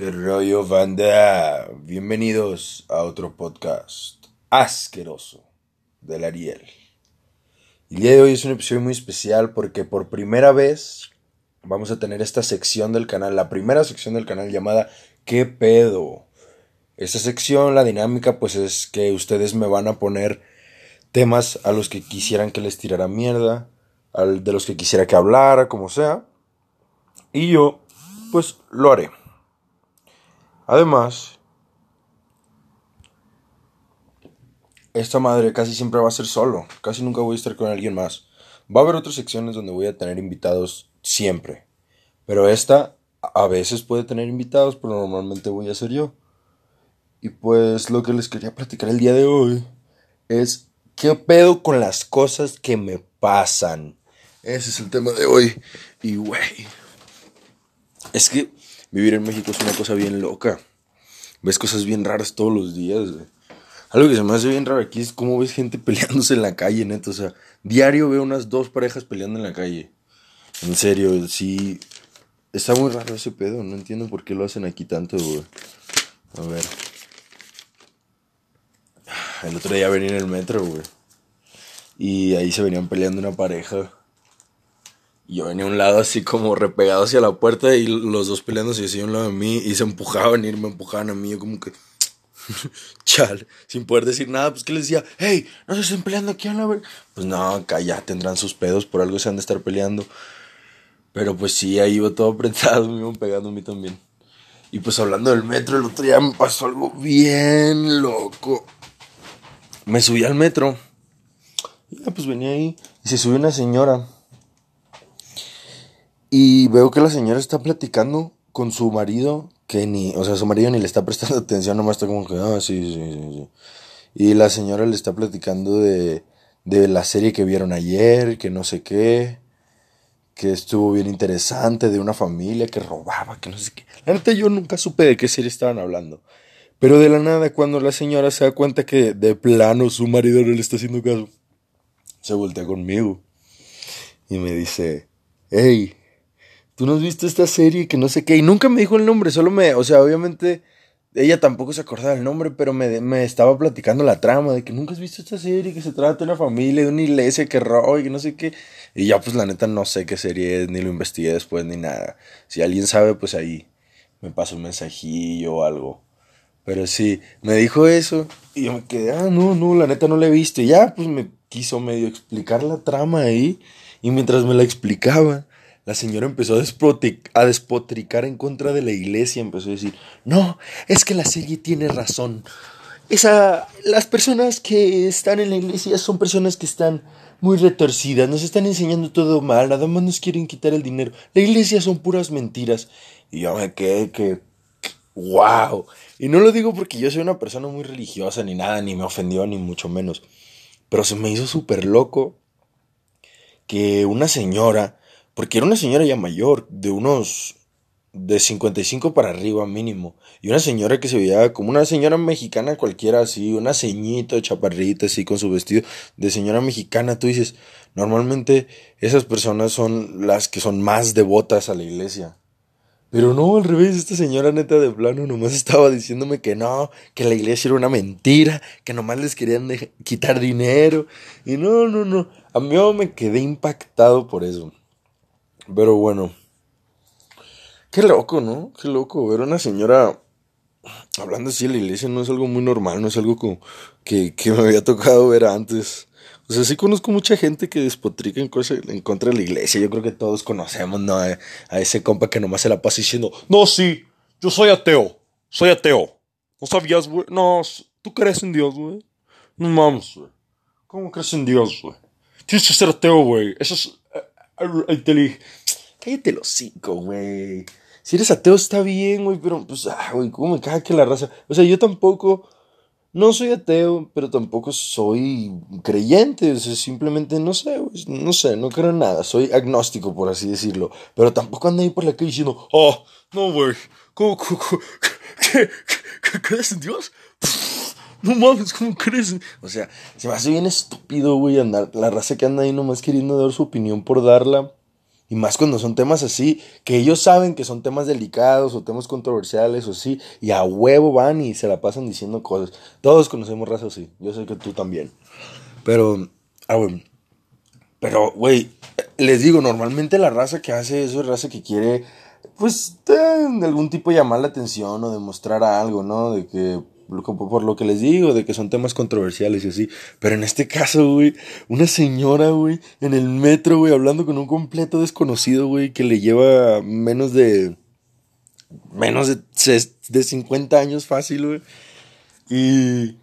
¿Qué rollo, banda? Bienvenidos a otro podcast asqueroso del Ariel. El día de hoy es un episodio muy especial porque por primera vez vamos a tener esta sección del canal, la primera sección del canal llamada ¿Qué pedo? Esta sección, la dinámica, pues es que ustedes me van a poner temas a los que quisieran que les tirara mierda, de los que quisiera que hablara, como sea. Y yo, pues lo haré. Además, esta madre casi siempre va a ser solo, casi nunca voy a estar con alguien más. Va a haber otras secciones donde voy a tener invitados siempre, pero esta a veces puede tener invitados, pero normalmente voy a ser yo. Y pues lo que les quería platicar el día de hoy es qué pedo con las cosas que me pasan. Ese es el tema de hoy. Y güey, es que vivir en México es una cosa bien loca. Ves cosas bien raras todos los días, güey. Algo que se me hace bien raro aquí es cómo ves gente peleándose en la calle, neto. O sea, diario veo unas dos parejas peleando en la calle. En serio, sí. Está muy raro ese pedo. No entiendo por qué lo hacen aquí tanto, güey. A ver. El otro día venía en el metro, güey. Y ahí se venían peleando una pareja. Yo venía a un lado así como repegado hacia la puerta y los dos peleándose así a un lado de mí y se empujaban y me empujaban a mí. Yo como que... Chal, sin poder decir nada, pues que les decía, hey, no se estén peleando aquí a la ver. Pues no, acá ya tendrán sus pedos, por algo se han de estar peleando. Pero pues sí, ahí iba todo apretado, me iban pegando a mí también. Y pues hablando del metro, el otro día me pasó algo bien loco. Me subí al metro. Y pues venía ahí y se subió una señora. Y veo que la señora está platicando con su marido, que ni, o sea, su marido ni le está prestando atención, nomás está como que, ah, sí, sí, sí, sí. Y la señora le está platicando de, de la serie que vieron ayer, que no sé qué, que estuvo bien interesante, de una familia que robaba, que no sé qué. La neta yo nunca supe de qué serie estaban hablando. Pero de la nada, cuando la señora se da cuenta que de plano su marido no le está haciendo caso, se voltea conmigo y me dice, hey, tú no has visto esta serie que no sé qué. Y nunca me dijo el nombre, solo me, o sea, obviamente ella tampoco se acordaba del nombre, pero me, me estaba platicando la trama de que nunca has visto esta serie, que se trata de una familia, de una iglesia que roba y que no sé qué. Y ya pues la neta no sé qué serie es, ni lo investigué después, ni nada. Si alguien sabe, pues ahí me pasa un mensajillo o algo. Pero sí, me dijo eso y yo me quedé, ah, no, no, la neta no la he visto. Y ya, pues me quiso medio explicar la trama ahí. Y mientras me la explicaba, la señora empezó a, a, despotricar en contra de la iglesia. Empezó a decir, no, es que la serie tiene razón. Esa, las personas que están en la iglesia son personas que están muy retorcidas, nos están enseñando todo mal, nada más nos quieren quitar el dinero. La iglesia son puras mentiras. Y yo me quedé que, wow. Y no lo digo porque yo soy una persona muy religiosa ni nada, ni me ofendió, ni mucho menos. Pero se me hizo súper loco que una señora, porque era una señora ya mayor, de unos de 55 para arriba mínimo, y una señora que se veía como una señora mexicana cualquiera así, una ceñito, chaparrita así con su vestido de señora mexicana, tú dices, normalmente esas personas son las que son más devotas a la iglesia. Pero no, al revés, esta señora neta de plano nomás estaba diciéndome que no, que la iglesia era una mentira, que nomás les querían quitar dinero. Y no, no, no, a mí me quedé impactado por eso. Pero bueno, qué loco, ¿no? Qué loco ver a una señora hablando así de la iglesia no es algo muy normal, no es algo como que, que me había tocado ver antes. O sea, sí conozco mucha gente que despotrica en, en contra de la iglesia. Yo creo que todos conocemos, ¿no? A, ese compa que nomás se la pasa diciendo, no, sí, yo soy ateo, soy ateo. ¿No sabías, güey? No, ¿tú crees en Dios, güey? No mames, güey. ¿Cómo crees en Dios, güey? Tienes que ser ateo, güey. Eso es... Uh, Cállate los cinco, güey. Si eres ateo está bien, güey, pero pues, ah, güey, ¿cómo me caga que la raza? O sea, yo tampoco no soy ateo, pero tampoco soy creyente, o sea, simplemente no sé, no sé, no creo en nada, soy agnóstico, por así decirlo, pero tampoco ando ahí por la calle diciendo, oh, no, güey, ¿cómo, cómo, qué, qué, crees en Dios? No mames, ¿cómo crees? O sea, se me hace bien estúpido, güey, andar, la raza que anda ahí nomás queriendo dar su opinión por darla. Y más cuando son temas así, que ellos saben que son temas delicados o temas controversiales o sí, y a huevo van y se la pasan diciendo cosas. Todos conocemos raza así, yo sé que tú también. Pero, ah, güey. Pero, güey, les digo, normalmente la raza que hace eso es raza que quiere, pues, de algún tipo llamar la atención o demostrar algo, ¿no? De que por lo que les digo, de que son temas controversiales y así. Pero en este caso, güey, una señora, güey, en el metro, güey, hablando con un completo desconocido, güey, que le lleva menos de. menos de, de 50 años fácil, güey. Y.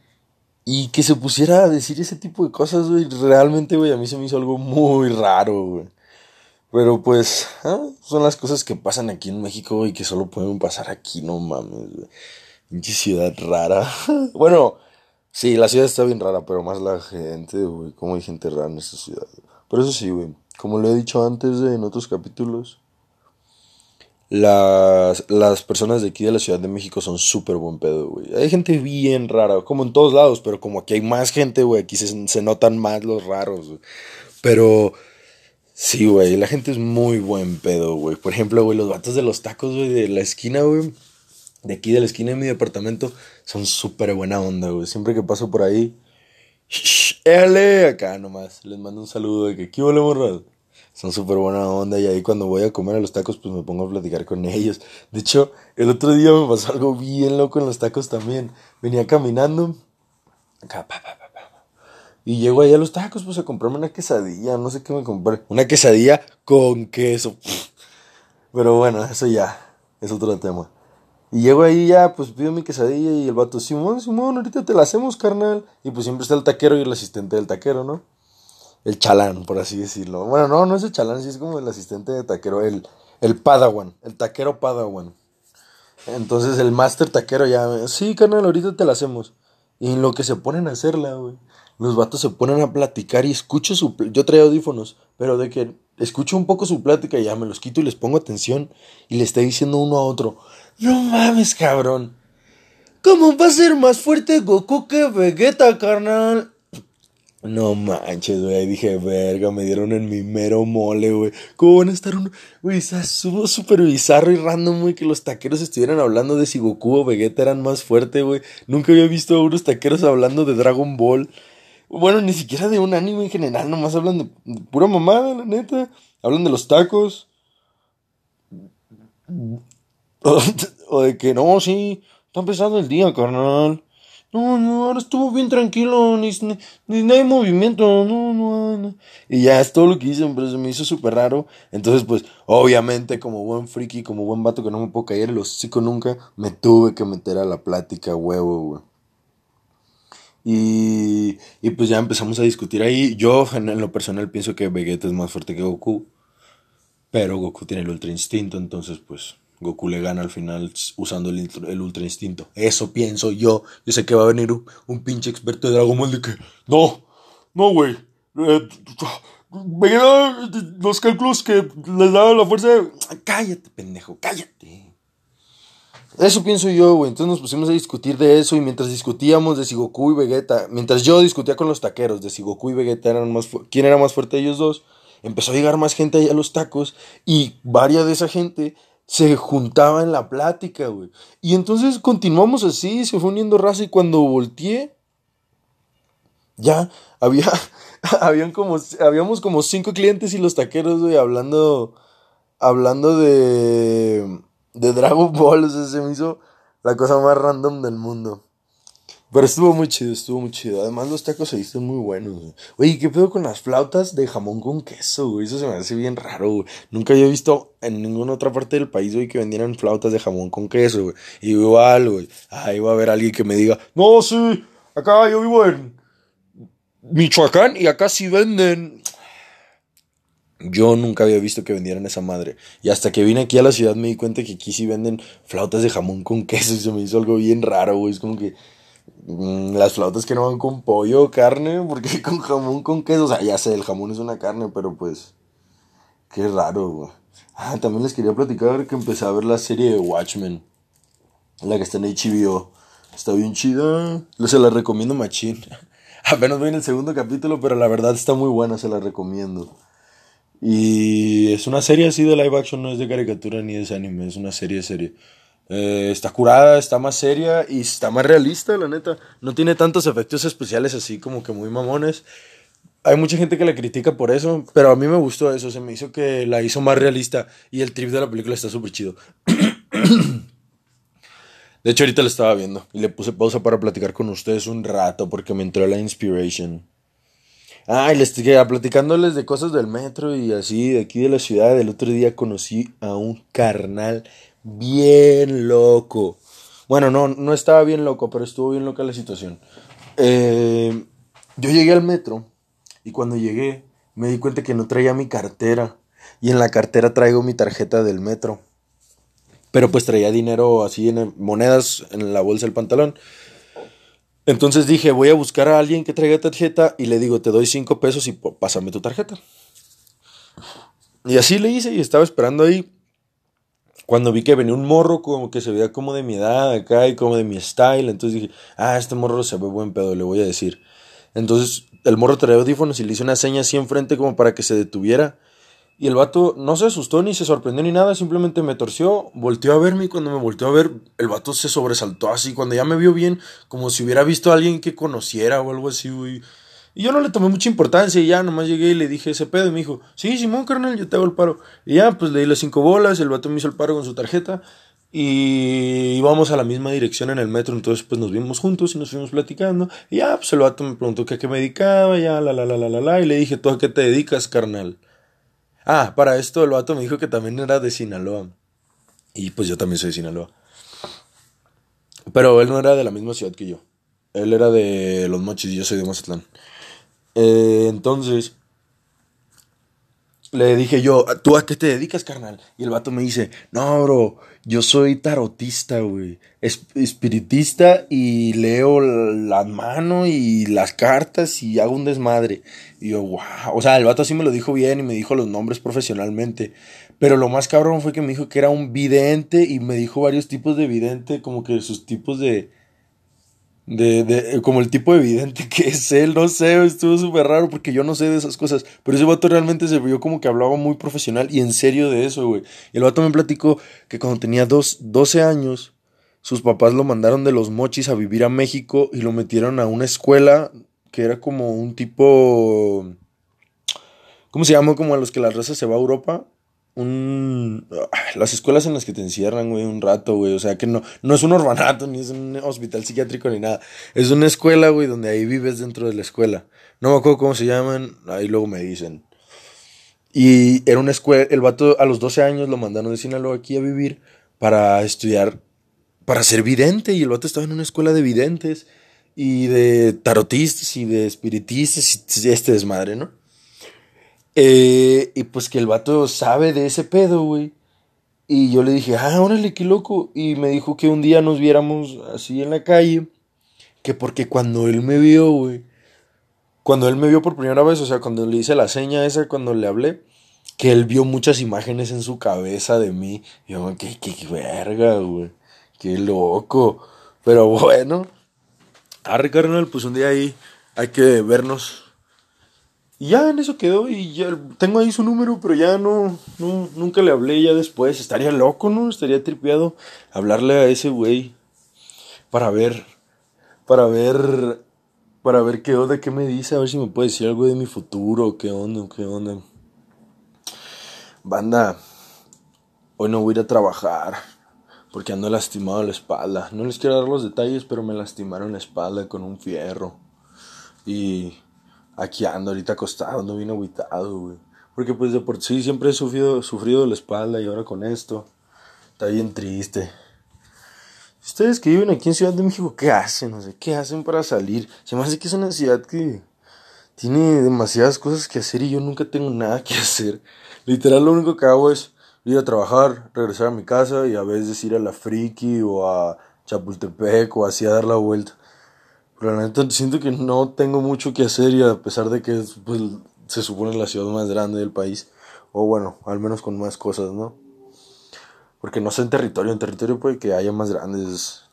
Y que se pusiera a decir ese tipo de cosas, güey, realmente, güey, a mí se me hizo algo muy raro, güey. Pero pues, ah, son las cosas que pasan aquí en México, güey, que solo pueden pasar aquí, no mames, güey. Pinche ciudad rara. bueno, sí, la ciudad está bien rara, pero más la gente, güey. Cómo hay gente rara en esta ciudad. Pero eso sí, güey. Como lo he dicho antes en otros capítulos, las, las personas de aquí de la Ciudad de México son súper buen pedo, güey. Hay gente bien rara, como en todos lados, pero como aquí hay más gente, güey, aquí se, notan más los raros. Pero sí, güey, la gente es muy buen pedo, güey. Por ejemplo, güey, los vatos de los tacos, güey, de la esquina, güey de aquí de la esquina de mi departamento son súper buena onda, güey. Siempre que paso por ahí, ¡Éale! Acá nomás. Les mando un saludo de que aquí hola morras. Son súper buena onda y ahí cuando voy a comer a los tacos pues me pongo a platicar con ellos. De hecho, el otro día me pasó algo bien loco en los tacos también. Venía caminando. Acá, pa, pa, pa, y llego ahí a los tacos pues a comprarme una quesadilla. No sé qué me compré. Una quesadilla con queso. Pero bueno, eso ya es otro tema. Y llego ahí ya, pues pido mi quesadilla y el vato, Simón, Simón, ahorita te la hacemos, carnal. Y pues siempre está el taquero y el asistente del taquero, ¿no? El chalán, por así decirlo. Bueno, no, no es el chalán, sí es como el asistente de taquero, el, el padawan, el taquero padawan. Entonces el master taquero ya, sí, carnal, ahorita te la hacemos. Y en lo que se ponen a hacerla, güey, los vatos se ponen a platicar y escucho su... Yo traigo audífonos, pero de que escucho un poco su plática y ya me los quito y les pongo atención y le estoy diciendo uno a otro, no mames, cabrón. ¿Cómo va a ser más fuerte Goku que Vegeta, carnal? No manches, güey. Dije, verga, me dieron en mi mero mole, güey. ¿Cómo van a estar un. Güey, está súper bizarro y random, güey, que los taqueros estuvieran hablando de si Goku o Vegeta eran más fuerte, güey. Nunca había visto a unos taqueros hablando de Dragon Ball. Bueno, ni siquiera de un anime en general, nomás hablan de pura mamada, la neta. Hablan de los tacos. O, de que no, sí, está empezando el día, carnal. No, no, ahora estuvo bien tranquilo, ni, ni, ni hay movimiento, no, no, no. Y ya es todo lo que hice, pero se me hizo súper raro. Entonces, pues, obviamente, como buen friki, como buen vato que no me puedo caer el hocico nunca, me tuve que meter a la plática, huevo, güey. Y, y pues ya empezamos a discutir ahí. Yo, en, lo personal, pienso que Vegeta es más fuerte que Goku. Pero Goku tiene el ultra instinto, entonces, pues, Goku le gana al final usando el, Ultra Instinto. Eso pienso yo. Yo sé que va a venir un, pinche experto de Dragon Ball de que... No, no, güey. Eh, los cálculos que les da la fuerza... Cállate, pendejo, cállate. Eso pienso yo, güey. Entonces nos pusimos a discutir de eso y mientras discutíamos de si Goku y Vegeta, mientras yo discutía con los taqueros de si Goku y Vegeta eran más quién era más fuerte de ellos dos, empezó a llegar más gente ahí a los tacos y varias de esa gente se juntaba en la plática, güey. Y entonces continuamos así, se fue uniendo raza y cuando volteé, ya había, habían como, habíamos como cinco clientes y los taqueros, güey, hablando, hablando de, de Dragon Ball, o sea, se me hizo la cosa más random del mundo. Pero estuvo muy chido, estuvo muy chido. Además, los tacos se visten muy buenos, güey. Oye, ¿qué pedo con las flautas de jamón con queso, güey? Eso se me hace bien raro, güey. Nunca había visto en ninguna otra parte del país, güey, que vendieran flautas de jamón con queso, güey. Igual, güey. Ahí va a haber alguien que me diga, no, sí, acá yo vivo en Michoacán y acá sí venden. Yo nunca había visto que vendieran esa madre. Y hasta que vine aquí a la ciudad me di cuenta que aquí sí venden flautas de jamón con queso y se me hizo algo bien raro, güey. Es como que las flautas que no van con pollo o carne, porque con jamón, con queso. O sea, ya sé, el jamón es una carne, pero pues. Qué raro, güey. Ah, también les quería platicar que empecé a ver la serie de Watchmen. La que está en HBO. Está bien chida. Se la recomiendo machín. Apenas voy en el segundo capítulo, pero la verdad está muy buena, se la recomiendo. Y es una serie así de live action, no es de caricatura ni de anime, es una serie serie. Eh, está curada, está más seria y está más realista, la neta. No tiene tantos efectos especiales así como que muy mamones. Hay mucha gente que la critica por eso, pero a mí me gustó eso, se me hizo que la hizo más realista y el trip de la película está súper chido. De hecho, ahorita la estaba viendo y le puse pausa para platicar con ustedes un rato porque me entró la inspiration. Ah, y les estoy platicándoles de cosas del metro y así, de aquí de la ciudad. El otro día conocí a un carnal bien loco. Bueno, no, no estaba bien loco, pero estuvo bien loca la situación. Eh, yo llegué al metro y cuando llegué me di cuenta que no traía mi cartera. Y en la cartera traigo mi tarjeta del metro. Pero pues traía dinero así en monedas en la bolsa del pantalón. Entonces dije, voy a buscar a alguien que traiga tarjeta y le digo, te doy cinco pesos y pásame tu tarjeta. Y así le hice y estaba esperando ahí. Cuando vi que venía un morro como que se veía como de mi edad acá y como de mi style, entonces dije, ah, este morro se ve buen pedo, le voy a decir. Entonces el morro traía audífonos y le hice una seña así enfrente como para que se detuviera. Y el vato no se asustó ni se sorprendió ni nada, simplemente me torció, volteó a verme y cuando me volteó a ver, el vato se sobresaltó así, cuando ya me vio bien, como si hubiera visto a alguien que conociera o algo así. Y yo no le tomé mucha importancia y ya nomás llegué y le dije ese pedo y me dijo, sí, Simón, carnal, yo te hago el paro. Y ya, pues le di las cinco bolas, el vato me hizo el paro con su tarjeta y íbamos a la misma dirección en el metro, entonces pues nos vimos juntos y nos fuimos platicando. Y ya, pues el vato me preguntó que a qué me dedicaba, ya, la, la, la, la, la, la, y le dije, ¿tú a qué te dedicas, carnal? Ah, para esto el vato me dijo que también era de Sinaloa. Y pues yo también soy de Sinaloa. Pero él no era de la misma ciudad que yo. Él era de Los Mochis y yo soy de Mazatlán. Eh, entonces, le dije yo, ¿tú a qué te dedicas, carnal? Y el vato me dice, no, bro, yo soy tarotista, güey. Espiritista y leo la mano y las cartas y hago un desmadre. Y yo, wow. O sea, el vato así me lo dijo bien y me dijo los nombres profesionalmente. Pero lo más cabrón fue que me dijo que era un vidente y me dijo varios tipos de vidente, como que sus tipos de, de, de, como el tipo evidente que es él, no sé, estuvo súper raro porque yo no sé de esas cosas, pero ese vato realmente se vio como que hablaba muy profesional y en serio de eso, güey. El vato me platicó que cuando tenía dos, 12 años, sus papás lo mandaron de los mochis a vivir a México y lo metieron a una escuela que era como un tipo... ¿Cómo se llama? Como a los que la raza se va a Europa un... Las escuelas en las que te encierran, güey, un rato, güey. O sea, que no, no es un orfanato, ni es un hospital psiquiátrico, ni nada. Es una escuela, güey, donde ahí vives dentro de la escuela. No me acuerdo cómo se llaman, ahí luego me dicen. Y era una escuela, el vato a los 12 años lo mandaron de Sinaloa aquí a vivir para estudiar, para ser vidente. Y el vato estaba en una escuela de videntes y de tarotistas y de espiritistas y este desmadre, ¿no? Eh, y pues que el vato sabe de ese pedo, güey. Y yo le dije, ah, órale, qué loco. Y me dijo que un día nos viéramos así en la calle. Que porque cuando él me vio, güey. Cuando él me vio por primera vez, o sea, cuando le hice la seña esa, cuando le hablé, que él vio muchas imágenes en su cabeza de mí. Y yo, qué, qué, qué verga, güey. Qué loco. Pero bueno. Arre, carnal, pues un día ahí hay que vernos y ya en eso quedó y ya tengo ahí su número, pero ya no, nunca le hablé ya después. Estaría loco, ¿no? Estaría tripeado hablarle a ese güey para ver, para ver, para ver qué onda, qué me dice, a ver si me puede decir algo de mi futuro, qué onda, qué onda. Banda, hoy no voy a ir a trabajar porque ando lastimado la espalda. No les quiero dar los detalles, pero me lastimaron la espalda con un fierro. Y aquí ando ahorita acostado, no vine aguitado, güey. Porque pues de por sí siempre he sufrido, sufrido la espalda y ahora con esto. Está bien triste. Ustedes que viven aquí en Ciudad de México, ¿qué hacen? No sé, ¿qué hacen para salir? Se me hace que es una ciudad que tiene demasiadas cosas que hacer y yo nunca tengo nada que hacer. Literal lo único que hago es ir a trabajar, regresar a mi casa y a veces ir a la Friki o a Chapultepec o así a dar la vuelta. Pero la neta siento que no tengo mucho que hacer y a pesar de que pues, se supone la ciudad más grande del país, o bueno, al menos con más cosas, ¿no? Porque no sé en territorio, en territorio puede que haya más grandes.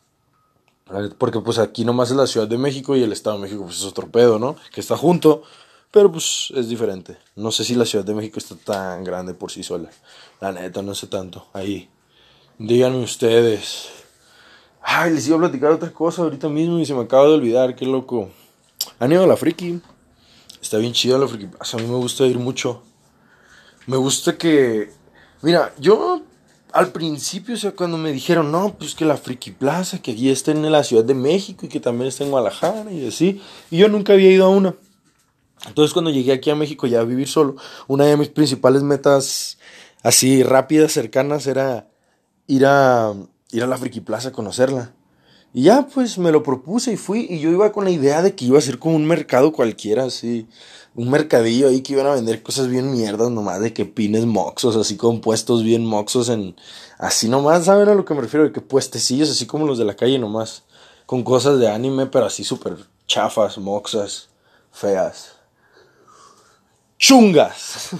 Porque pues aquí nomás es la Ciudad de México y el Estado de México pues es otro pedo, ¿no? Que está junto, Pero pues es diferente. No sé si la Ciudad de México está tan grande por sí sola. La neta, no sé tanto. Ahí. Díganme ustedes. Ay, les iba a platicar otra cosa ahorita mismo y se me acaba de olvidar. Qué loco. Han ido a la friki. Está bien chido la friki A mí me gusta ir mucho. Me gusta que. Mira, yo al principio, o sea, cuando me dijeron, no, pues que la Friki Plaza, que aquí está en la Ciudad de México y que también está en Guadalajara y así, y yo nunca había ido a una. Entonces cuando llegué aquí a México ya a vivir solo, una de mis principales metas así rápidas, cercanas, era ir a, ir a la Friki Plaza a conocerla. Y ya pues me lo propuse y fui y yo iba con la idea de que iba a ser como un mercado cualquiera, así, un mercadillo ahí que iban a vender cosas bien mierdas nomás, de que pines moxos, así compuestos bien moxos en, así nomás, ¿saben a lo que me refiero? De que puestecillos así como los de la calle nomás, con cosas de anime, pero así súper chafas, moxas, feas chungas.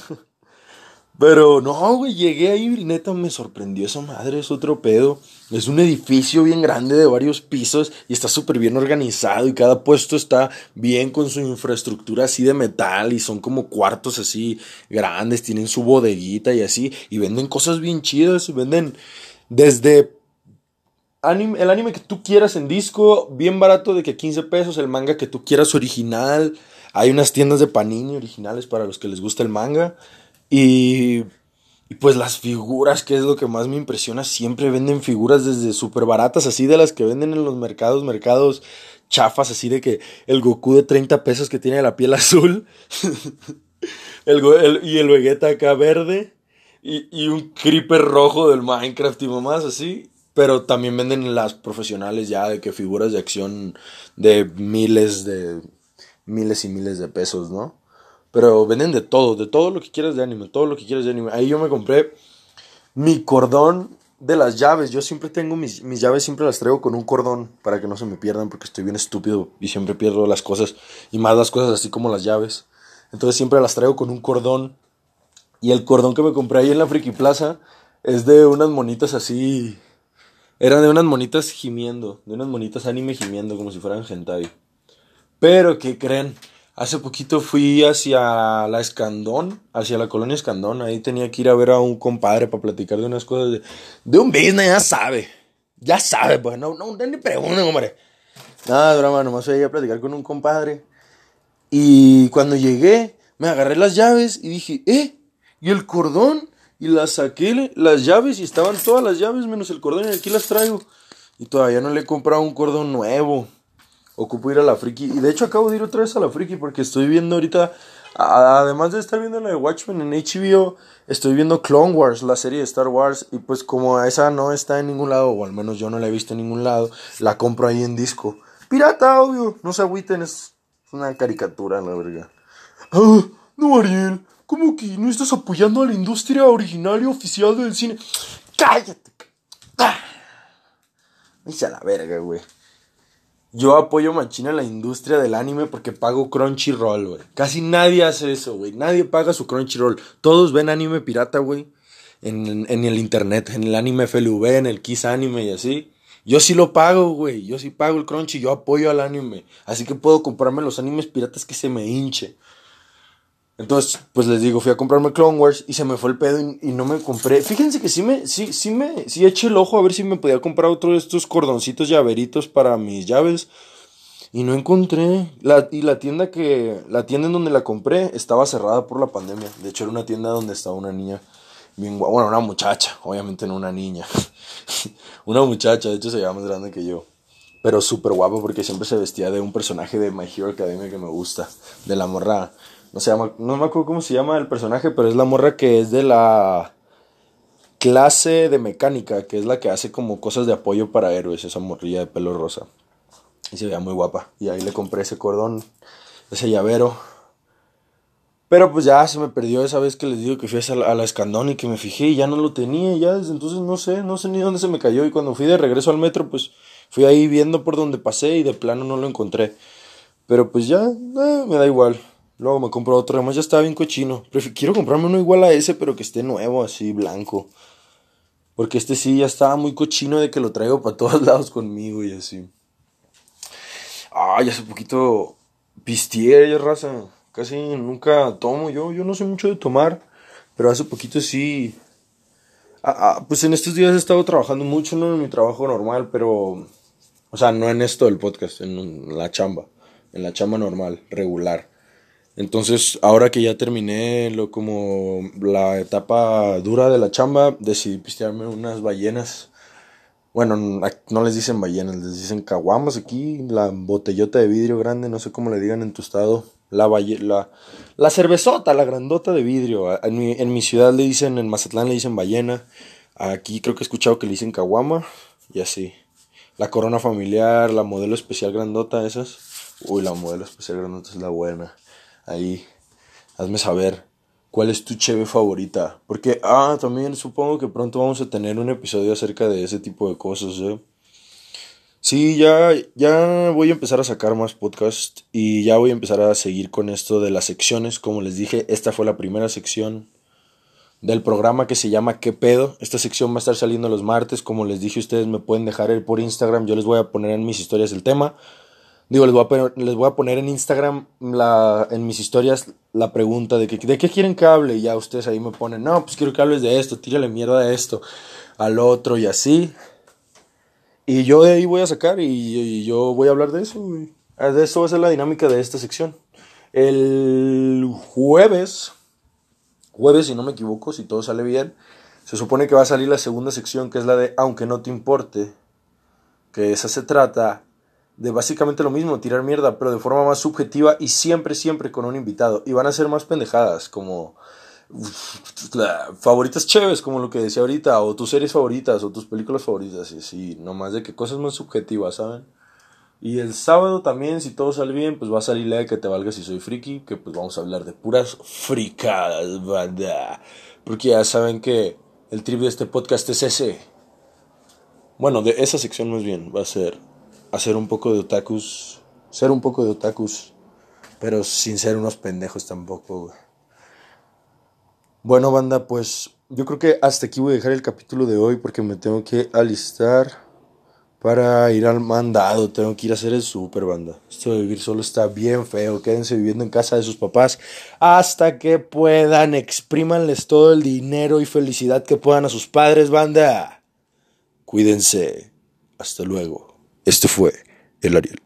Pero no, güey, llegué ahí y neta me sorprendió esa madre, es otro pedo. Es un edificio bien grande de varios pisos y está súper bien organizado y cada puesto está bien con su infraestructura así de metal y son como cuartos así grandes, tienen su bodeguita y así y venden cosas bien chidas, venden desde anime, el anime que tú quieras en disco, bien barato de que 15 pesos, el manga que tú quieras original hay unas tiendas de panini originales para los que les gusta el manga. Y, y pues las figuras, que es lo que más me impresiona, siempre venden figuras desde súper baratas, así de las que venden en los mercados, mercados chafas, así de que el Goku de 30 pesos que tiene la piel azul. el, y el Vegeta acá verde. Y, y, un creeper rojo del Minecraft y mamás así. Pero también venden las profesionales ya de que figuras de acción de miles de miles y miles de pesos, ¿no? Pero venden de todo, de todo lo que quieras de anime, todo lo que quieras de anime. Ahí yo me compré mi cordón de las llaves. Yo siempre tengo mis, mis llaves, siempre las traigo con un cordón para que no se me pierdan porque estoy bien estúpido y siempre pierdo las cosas y más las cosas así como las llaves. Entonces siempre las traigo con un cordón. Y el cordón que me compré ahí en la Friki Plaza es de unas monitas así. Eran de unas monitas gimiendo, de unas monitas anime gimiendo como si fueran hentai. Pero, ¿qué creen? Hace poquito fui hacia la Escandón, hacia la colonia Escandón. Ahí tenía que ir a ver a un compadre para platicar de unas cosas de, un business, ya sabe. Ya sabe, pues, no, no, ni pregunten, hombre. Nada, drama, nomás fui a platicar con un compadre. Y cuando llegué, me agarré las llaves y dije, ¿eh? ¿Y el cordón? Y las saqué, las llaves, y estaban todas las llaves menos el cordón, y aquí las traigo. Y todavía no le he comprado un cordón nuevo ocupo ir a la friki. Y de hecho acabo de ir otra vez a la friki porque estoy viendo ahorita, además de estar viendo la de Watchmen en HBO, estoy viendo Clone Wars, la serie de Star Wars. Y pues como esa no está en ningún lado, o al menos yo no la he visto en ningún lado, la compro ahí en disco. Pirata, obvio, no se agüiten, es una caricatura, la verga. Ah, no, Ariel, ¿cómo que no estás apoyando a la industria original y oficial del cine? ¡Cállate! ¡Ah! a la verga, güey. Yo apoyo machina la industria del anime porque pago Crunchyroll, güey. Casi nadie hace eso, güey. Nadie paga su Crunchyroll. Todos ven anime pirata, güey. En, en, el internet, en el anime FLV, en el Kiss Anime y así. Yo sí lo pago, güey. Yo sí pago el Crunchy. Yo apoyo al anime. Así que puedo comprarme los animes piratas que se me hinche. Entonces, pues les digo, fui a comprarme Clone Wars y se me fue el pedo y, no me compré. Fíjense que sí me, sí, sí me, sí eché el ojo a ver si me podía comprar otro de estos cordoncitos llaveritos para mis llaves. Y no encontré. La, y la tienda que, la tienda en donde la compré estaba cerrada por la pandemia. De hecho, era una tienda donde estaba una niña bien Bueno, una muchacha, obviamente no una niña. una muchacha, de hecho se veía más grande que yo. Pero súper guapo porque siempre se vestía de un personaje de My Hero Academia que me gusta. De la morra no se llama, no me acuerdo cómo se llama el personaje, pero es la morra que es de la clase de mecánica, que es la que hace como cosas de apoyo para héroes, esa morrilla de pelo rosa. Y se veía muy guapa. Y ahí le compré ese cordón, ese llavero. Pero pues ya se me perdió esa vez que les digo que fui a la, a la y que me fijé y ya no lo tenía. Ya desde entonces no sé, no sé ni dónde se me cayó. Y cuando fui de regreso al metro, pues fui ahí viendo por donde pasé y de plano no lo encontré. Pero pues ya, eh, me da igual. Luego me compro otro, además ya estaba bien cochino. quiero comprarme uno igual a ese, pero que esté nuevo, así, blanco. Porque este sí ya estaba muy cochino de que lo traigo para todos lados conmigo y así. Ay, hace poquito pistié, raza. casi nunca tomo yo, yo no sé mucho de tomar, pero hace poquito sí. Ah, ah, pues en estos días he estado trabajando mucho, ¿no? En mi trabajo normal, pero. O sea, no en esto del podcast, en la chamba. En la chamba normal, regular. Entonces, ahora que ya terminé lo como la etapa dura de la chamba, decidí pistearme unas ballenas. Bueno, no les dicen ballenas, les dicen caguamas aquí, la botellota de vidrio grande, no sé cómo le digan en tu estado. La, la, la cervezota, la grandota de vidrio. En mi, en mi ciudad le dicen, en Mazatlán le dicen ballena. Aquí creo que he escuchado que le dicen caguama y así. La corona familiar, la modelo especial grandota, esas. Uy, la modelo especial grandota es la buena ahí, hazme saber cuál es tu cheve favorita. Porque, ah, también supongo que pronto vamos a tener un episodio acerca de ese tipo de cosas, ¿eh? Sí, ya, ya voy a empezar a sacar más podcasts y ya voy a empezar a seguir con esto de las secciones. Como les dije, esta fue la primera sección del programa que se llama ¿Qué pedo? Esta sección va a estar saliendo los martes. Como les dije, ustedes me pueden dejar el por Instagram. Yo les voy a poner en mis historias el tema. Digo, les voy a poner, les voy a poner en Instagram, la, en mis historias, la pregunta de, que, de qué quieren que hable. Y ya ustedes ahí me ponen, no, pues quiero que hables de esto, tírale mierda a esto, al otro y así. Y yo de ahí voy a sacar y, yo voy a hablar de eso. Ah, de eso va a ser la dinámica de esta sección. El jueves, jueves si no me equivoco, si todo sale bien, se supone que va a salir la segunda sección que es la de Aunque no te importe. Que esa se trata de básicamente lo mismo, tirar mierda, pero de forma más subjetiva y siempre, siempre con un invitado. Y van a ser más pendejadas, como favoritas chéves, como lo que decía ahorita, o tus series favoritas, o tus películas favoritas, y sí, más de que cosas más subjetivas, ¿saben? Y el sábado también, si todo sale bien, pues va a salir la de que te valga si soy friki, que pues vamos a hablar de puras fricadas, banda. Porque ya saben que el trip de este podcast es ese. Bueno, de esa sección más bien va a ser hacer un poco de otakus, ser un poco de otakus, pero sin ser unos pendejos tampoco. Bueno, banda, pues yo creo que hasta aquí voy a dejar el capítulo de hoy porque me tengo que alistar para ir al mandado. Tengo que ir a hacer el super, banda. Esto de vivir solo está bien feo. Quédense viviendo en casa de sus papás hasta que puedan. Exprímanles todo el dinero y felicidad que puedan a sus padres, banda. Cuídense. Hasta luego. Este fue el Ariel.